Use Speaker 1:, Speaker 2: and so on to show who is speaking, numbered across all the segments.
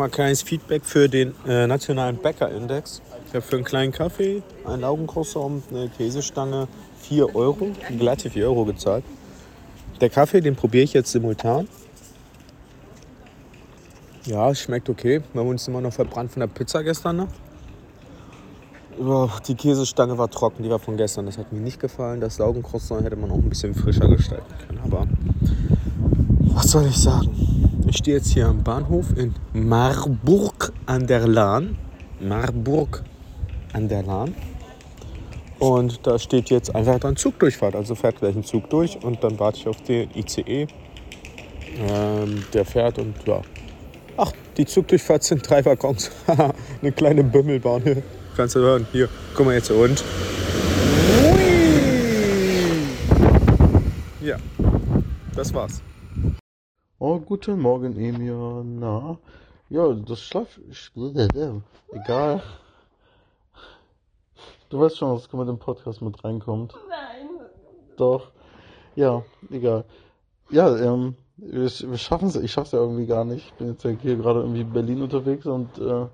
Speaker 1: Ein kleines Feedback für den äh, nationalen Bäckerindex. Ich habe für einen kleinen Kaffee, ein Laugencroissant, eine Käsestange 4 Euro, glatte 4 Euro gezahlt. Der Kaffee, den probiere ich jetzt simultan. Ja, schmeckt okay. Wir haben uns immer noch verbrannt von der Pizza gestern. Ne? die Käsestange war trocken, die war von gestern. Das hat mir nicht gefallen. Das Laugencroissant hätte man auch ein bisschen frischer gestalten können. Aber was soll ich sagen? Ich stehe jetzt hier am Bahnhof in Marburg an der Lahn. Marburg an der Lahn. Und da steht jetzt einfach dann Zugdurchfahrt. Also fährt gleich ein Zug durch und dann warte ich auf den ICE. Ähm, der fährt und ja. Ach, die Zugdurchfahrt sind drei Waggons. Eine kleine Bümmelbahn hier. Kannst du hören. Hier, guck mal jetzt und. Ja, das war's.
Speaker 2: Oh, guten Morgen, Emir. Na, ja, das Schlaf... Egal. Du weißt schon, was mit dem Podcast mit reinkommt. Nein. Doch. Ja, egal. Ja, ähm, wir, wir schaffen es. Ich schaff's ja irgendwie gar nicht. Ich bin jetzt ja hier gerade irgendwie in Berlin unterwegs und äh,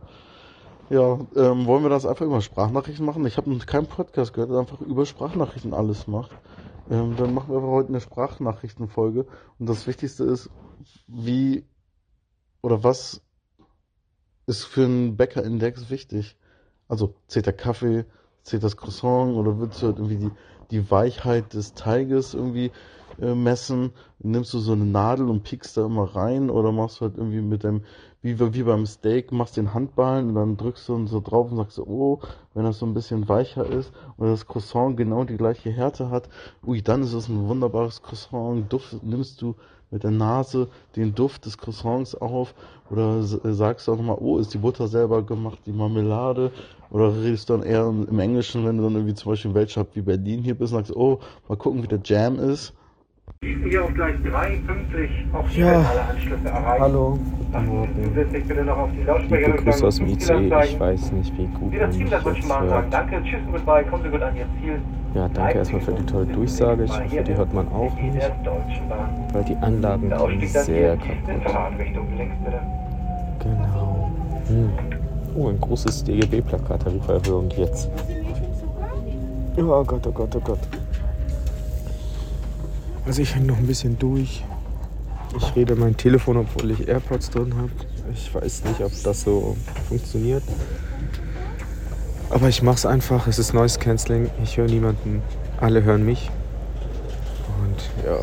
Speaker 2: ja, ähm, wollen wir das einfach über Sprachnachrichten machen? Ich habe noch keinen Podcast gehört, der einfach über Sprachnachrichten alles macht. Ähm, dann machen wir aber heute eine Sprachnachrichtenfolge. Und das Wichtigste ist, wie oder was ist für einen Bäckerindex wichtig? Also zählt der Kaffee, zählt das Croissant oder willst du halt irgendwie die, die Weichheit des Teiges irgendwie äh, messen? Nimmst du so eine Nadel und piekst da immer rein oder machst du halt irgendwie mit dem, wie, wie beim Steak, machst den Handballen und dann drückst du so drauf und sagst, oh, wenn das so ein bisschen weicher ist oder das Croissant genau die gleiche Härte hat, ui, dann ist es ein wunderbares Croissant. Duft nimmst du mit der Nase den Duft des Croissants auf oder sagst du auch nochmal, oh, ist die Butter selber gemacht, die Marmelade oder redest du dann eher im Englischen, wenn du dann irgendwie zum Beispiel in Weltstadt wie Berlin hier bist und sagst, oh, mal gucken, wie der Jam ist.
Speaker 3: Hier auf Gleis 3, pünktlich, auch
Speaker 1: hier ja. alle Anschlüsse erreicht. Hallo.
Speaker 3: Zusätzlich bitte noch auf die Lautsprecher
Speaker 1: Liebe Grüße aus dem ICE, ich weiß nicht, wie gut
Speaker 3: Wie das Team das Deutschen Bahn sagt. Danke, tschüss und goodbye, kommen Sie gut an Ihr Ziel.
Speaker 1: Ja, danke erstmal für die tolle Durchsage. Ich hoffe, die hört man auch nicht. Weil die Anlagen sind sehr kaputt. Genau. Hm. Oh, ein großes DGB-Plakat, Tarifvererhöhung jetzt. Oh Gott, oh Gott, oh Gott. Also ich hänge noch ein bisschen durch. Ich rede mein Telefon, obwohl ich AirPods drin habe. Ich weiß nicht, ob das so funktioniert. Aber ich mache es einfach. Es ist Noise Cancelling. Ich höre niemanden. Alle hören mich. Und ja.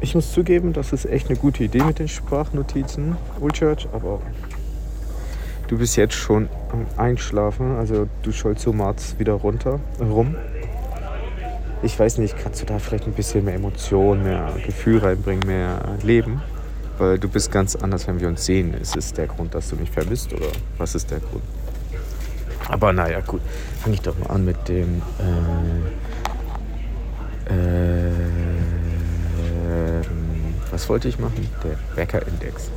Speaker 1: Ich muss zugeben, das ist echt eine gute Idee mit den Sprachnotizen, Ulchurch, aber du bist jetzt schon am Einschlafen. Also du scholst so Marz wieder runter, rum ich weiß nicht, kannst du da vielleicht ein bisschen mehr Emotion, mehr Gefühl reinbringen, mehr Leben? Weil du bist ganz anders, wenn wir uns sehen. Ist es der Grund, dass du mich vermisst oder was ist der Grund? Aber naja, gut. Fange ich doch mal an mit dem. Äh, äh, was wollte ich machen? Der Bäcker-Index.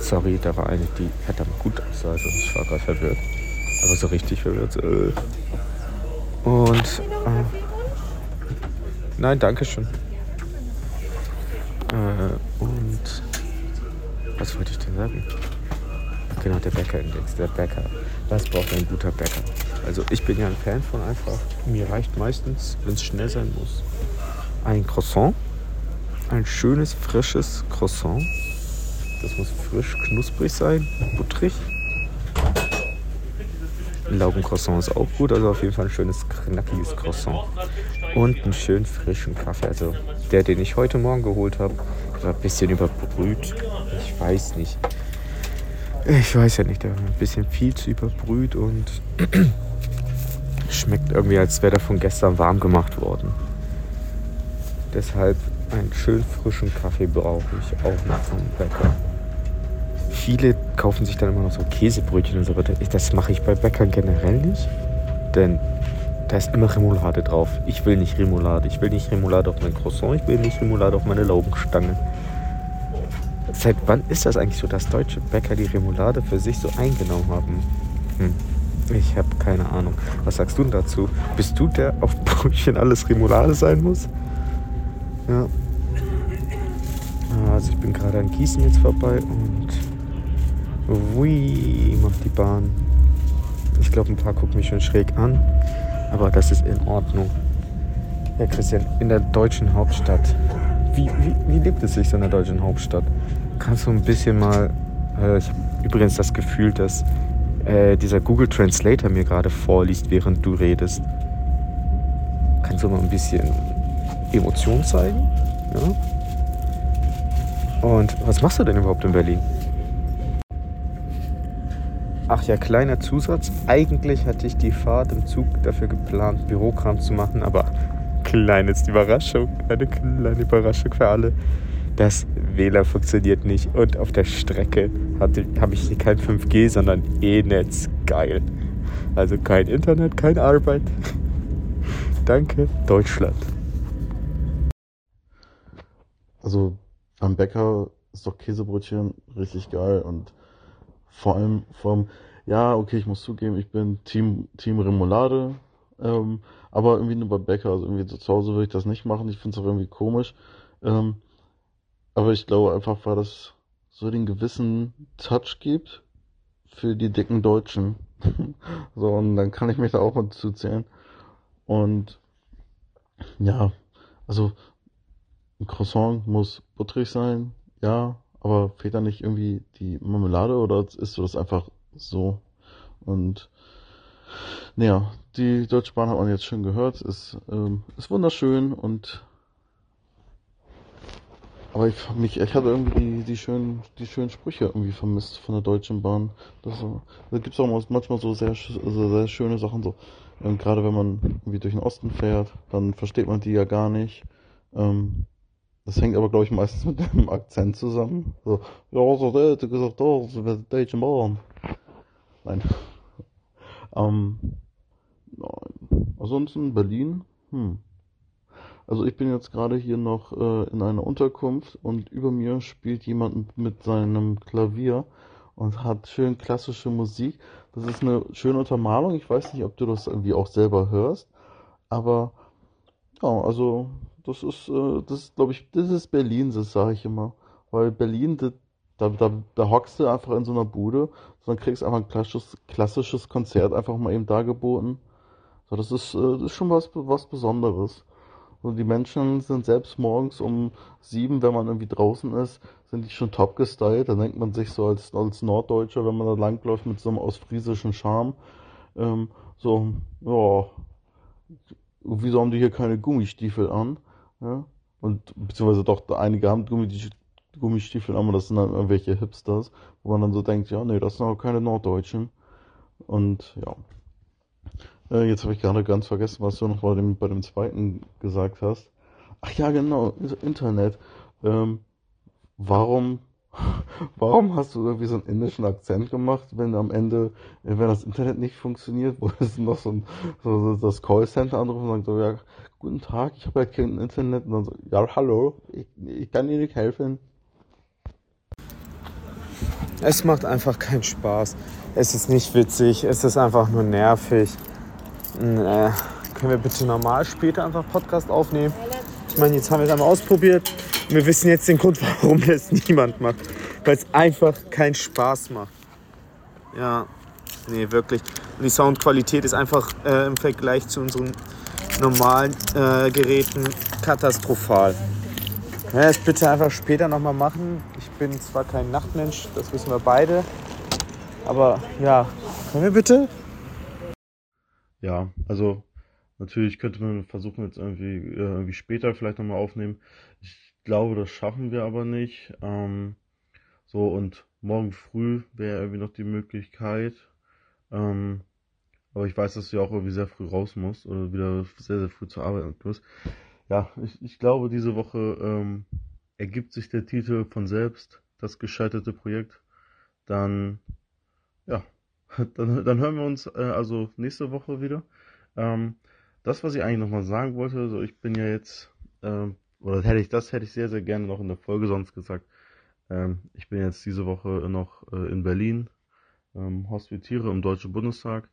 Speaker 1: Sorry, da war eine, die verdammt gut aussah. Also ich war gerade verwirrt. Aber so richtig verwirrt. Äh. Und. Äh, nein, danke schön. Äh, und. Was wollte ich denn sagen? Genau, der Bäckerindex. Der Bäcker. Was braucht ein guter Bäcker? Also, ich bin ja ein Fan von einfach. Mir reicht meistens, wenn es schnell sein muss, ein Croissant. Ein schönes, frisches Croissant. Das muss frisch, knusprig sein, butterig. Ein Laugencroissant ist auch gut, also auf jeden Fall ein schönes, knackiges Croissant. Und einen schönen frischen Kaffee. Also der, den ich heute Morgen geholt habe, war ein bisschen überbrüht. Ich weiß nicht. Ich weiß ja nicht, der war ein bisschen viel zu überbrüht und schmeckt irgendwie, als wäre der von gestern warm gemacht worden. Deshalb einen schönen frischen Kaffee brauche ich auch noch vom Bäcker viele kaufen sich dann immer noch so Käsebrötchen und so weiter. Das mache ich bei Bäckern generell nicht. Denn da ist immer Remoulade drauf. Ich will nicht Remoulade. Ich will nicht Remoulade auf mein Croissant. Ich will nicht Remoulade auf meine Laugenstange. Seit wann ist das eigentlich so, dass deutsche Bäcker die Remoulade für sich so eingenommen haben? Hm. Ich habe keine Ahnung. Was sagst du dazu? Bist du der auf Brötchen alles Remoulade sein muss? Ja. Also ich bin gerade an Gießen jetzt vorbei und Ui, macht die Bahn. Ich glaube, ein paar gucken mich schon schräg an, aber das ist in Ordnung. Ja, Christian, in der deutschen Hauptstadt. Wie, wie, wie lebt es sich so in der deutschen Hauptstadt? Kannst du ein bisschen mal. Äh, ich habe übrigens das Gefühl, dass äh, dieser Google Translator mir gerade vorliest, während du redest. Kannst du mal ein bisschen Emotion zeigen? Ja? Und was machst du denn überhaupt in Berlin? Ach ja, kleiner Zusatz. Eigentlich hatte ich die Fahrt im Zug dafür geplant, Bürokram zu machen, aber kleines Überraschung, eine kleine Überraschung für alle. Das WLAN funktioniert nicht und auf der Strecke habe ich kein 5G, sondern E-Netz. Geil. Also kein Internet, keine Arbeit. Danke, Deutschland.
Speaker 2: Also am Bäcker ist doch Käsebrötchen richtig geil und vor allem vom, ja, okay, ich muss zugeben, ich bin Team, Team Remoulade, ähm, aber irgendwie nur bei Bäcker, also irgendwie zu Hause würde ich das nicht machen, ich finde es auch irgendwie komisch. Ähm, aber ich glaube einfach, weil das so den gewissen Touch gibt für die dicken Deutschen. so, und dann kann ich mich da auch mal zuzählen. Und ja, also ein Croissant muss butterig sein, ja, fehlt da nicht irgendwie die Marmelade oder ist das einfach so? Und naja, die Deutsche Bahn hat man jetzt schon gehört, ist, ähm, ist wunderschön und aber ich mich, ich hatte irgendwie die, die schönen, die schönen Sprüche irgendwie vermisst von der Deutschen Bahn. Das, da gibt's auch manchmal so sehr, so sehr schöne Sachen so. Ähm, gerade wenn man irgendwie durch den Osten fährt, dann versteht man die ja gar nicht. Ähm, das hängt aber, glaube ich, meistens mit dem Akzent zusammen. So, ja, so, der hätte gesagt, oh, so wird Deutsche Bahn. Nein. ähm, nein. Ansonsten Berlin, hm. Also ich bin jetzt gerade hier noch äh, in einer Unterkunft und über mir spielt jemand mit seinem Klavier und hat schön klassische Musik. Das ist eine schöne Untermalung. Ich weiß nicht, ob du das irgendwie auch selber hörst, aber ja, also das ist, äh, das glaube ich, das ist Berlin, das sage ich immer. Weil Berlin, das, da, da, da hockst du einfach in so einer Bude, sondern kriegst einfach ein klassisches, klassisches Konzert einfach mal eben dargeboten. So, das ist, äh, das ist schon was, was Besonderes. Und die Menschen sind selbst morgens um sieben, wenn man irgendwie draußen ist, sind die schon top gestylt. Da denkt man sich so als, als Norddeutscher, wenn man da langläuft mit so einem ostfriesischen Charme, ähm, so, ja, wieso haben die hier keine Gummistiefel an? Ja? Und beziehungsweise doch, einige haben Gummistiefel aber das sind dann irgendwelche Hipsters, wo man dann so denkt, ja, nee, das sind auch keine Norddeutschen. Und ja. Äh, jetzt habe ich gerade ganz vergessen, was du noch bei dem, bei dem zweiten gesagt hast. Ach ja, genau, Internet. Ähm, warum Warum hast du irgendwie so einen indischen Akzent gemacht, wenn am Ende, wenn das Internet nicht funktioniert, wo es noch so, ein, so das Callcenter anrufen und sagt so, ja, guten Tag, ich habe ja kein Internet und dann so, ja, hallo, ich, ich kann dir nicht helfen.
Speaker 1: Es macht einfach keinen Spaß. Es ist nicht witzig, es ist einfach nur nervig. Äh, können wir bitte normal später einfach Podcast aufnehmen? Ich meine, jetzt haben wir es einmal ausprobiert. Wir wissen jetzt den Grund, warum das niemand macht. Weil es einfach keinen Spaß macht. Ja, nee, wirklich. Und die Soundqualität ist einfach äh, im Vergleich zu unseren normalen äh, Geräten katastrophal. Ja, das bitte einfach später nochmal machen. Ich bin zwar kein Nachtmensch, das wissen wir beide. Aber ja, können wir bitte?
Speaker 2: Ja, also natürlich könnte man versuchen, jetzt irgendwie, äh, irgendwie später vielleicht nochmal aufnehmen. Ich glaube, das schaffen wir aber nicht. Ähm, so, und morgen früh wäre irgendwie noch die Möglichkeit. Ähm, aber ich weiß, dass du ja auch irgendwie sehr früh raus musst oder wieder sehr, sehr früh zur Arbeit musst. Ja, ich, ich glaube, diese Woche ähm, ergibt sich der Titel von selbst, das gescheiterte Projekt. Dann, ja, dann, dann hören wir uns äh, also nächste Woche wieder. Ähm, das, was ich eigentlich nochmal sagen wollte, so ich bin ja jetzt ähm, oder hätte ich das hätte ich sehr, sehr gerne noch in der Folge sonst gesagt. Ähm, ich bin jetzt diese Woche noch äh, in Berlin, ähm, hospitiere im Deutschen Bundestag,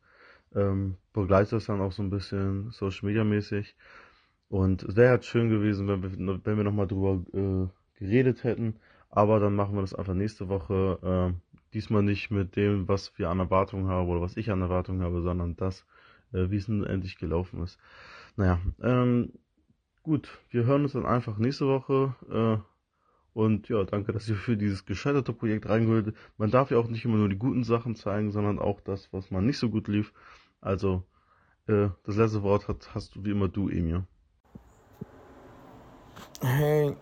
Speaker 2: ähm, begleite das dann auch so ein bisschen Social Media mäßig. Und es wäre halt schön gewesen, wenn wir, wenn wir nochmal drüber äh, geredet hätten. Aber dann machen wir das einfach nächste Woche. Äh, diesmal nicht mit dem, was wir an Erwartungen haben oder was ich an Erwartungen habe, sondern das, äh, wie es nun endlich gelaufen ist. Naja, ähm, gut, wir hören uns dann einfach nächste Woche. Und ja, danke, dass ihr für dieses gescheiterte Projekt reingeholt. Man darf ja auch nicht immer nur die guten Sachen zeigen, sondern auch das, was man nicht so gut lief. Also, äh, das letzte Wort hat, hast du wie immer du, Emir.
Speaker 1: Hey,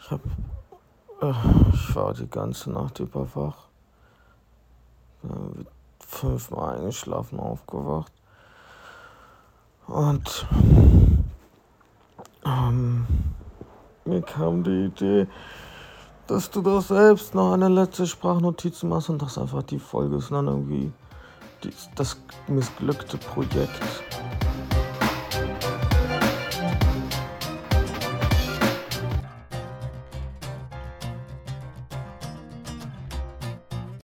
Speaker 1: ich hab, äh, ich war die ganze Nacht über wach. Bin fünfmal eingeschlafen, aufgewacht. Und ähm, mir kam die Idee, dass du doch selbst noch eine letzte Sprachnotiz machst und das einfach die Folge ist dann irgendwie das missglückte Projekt.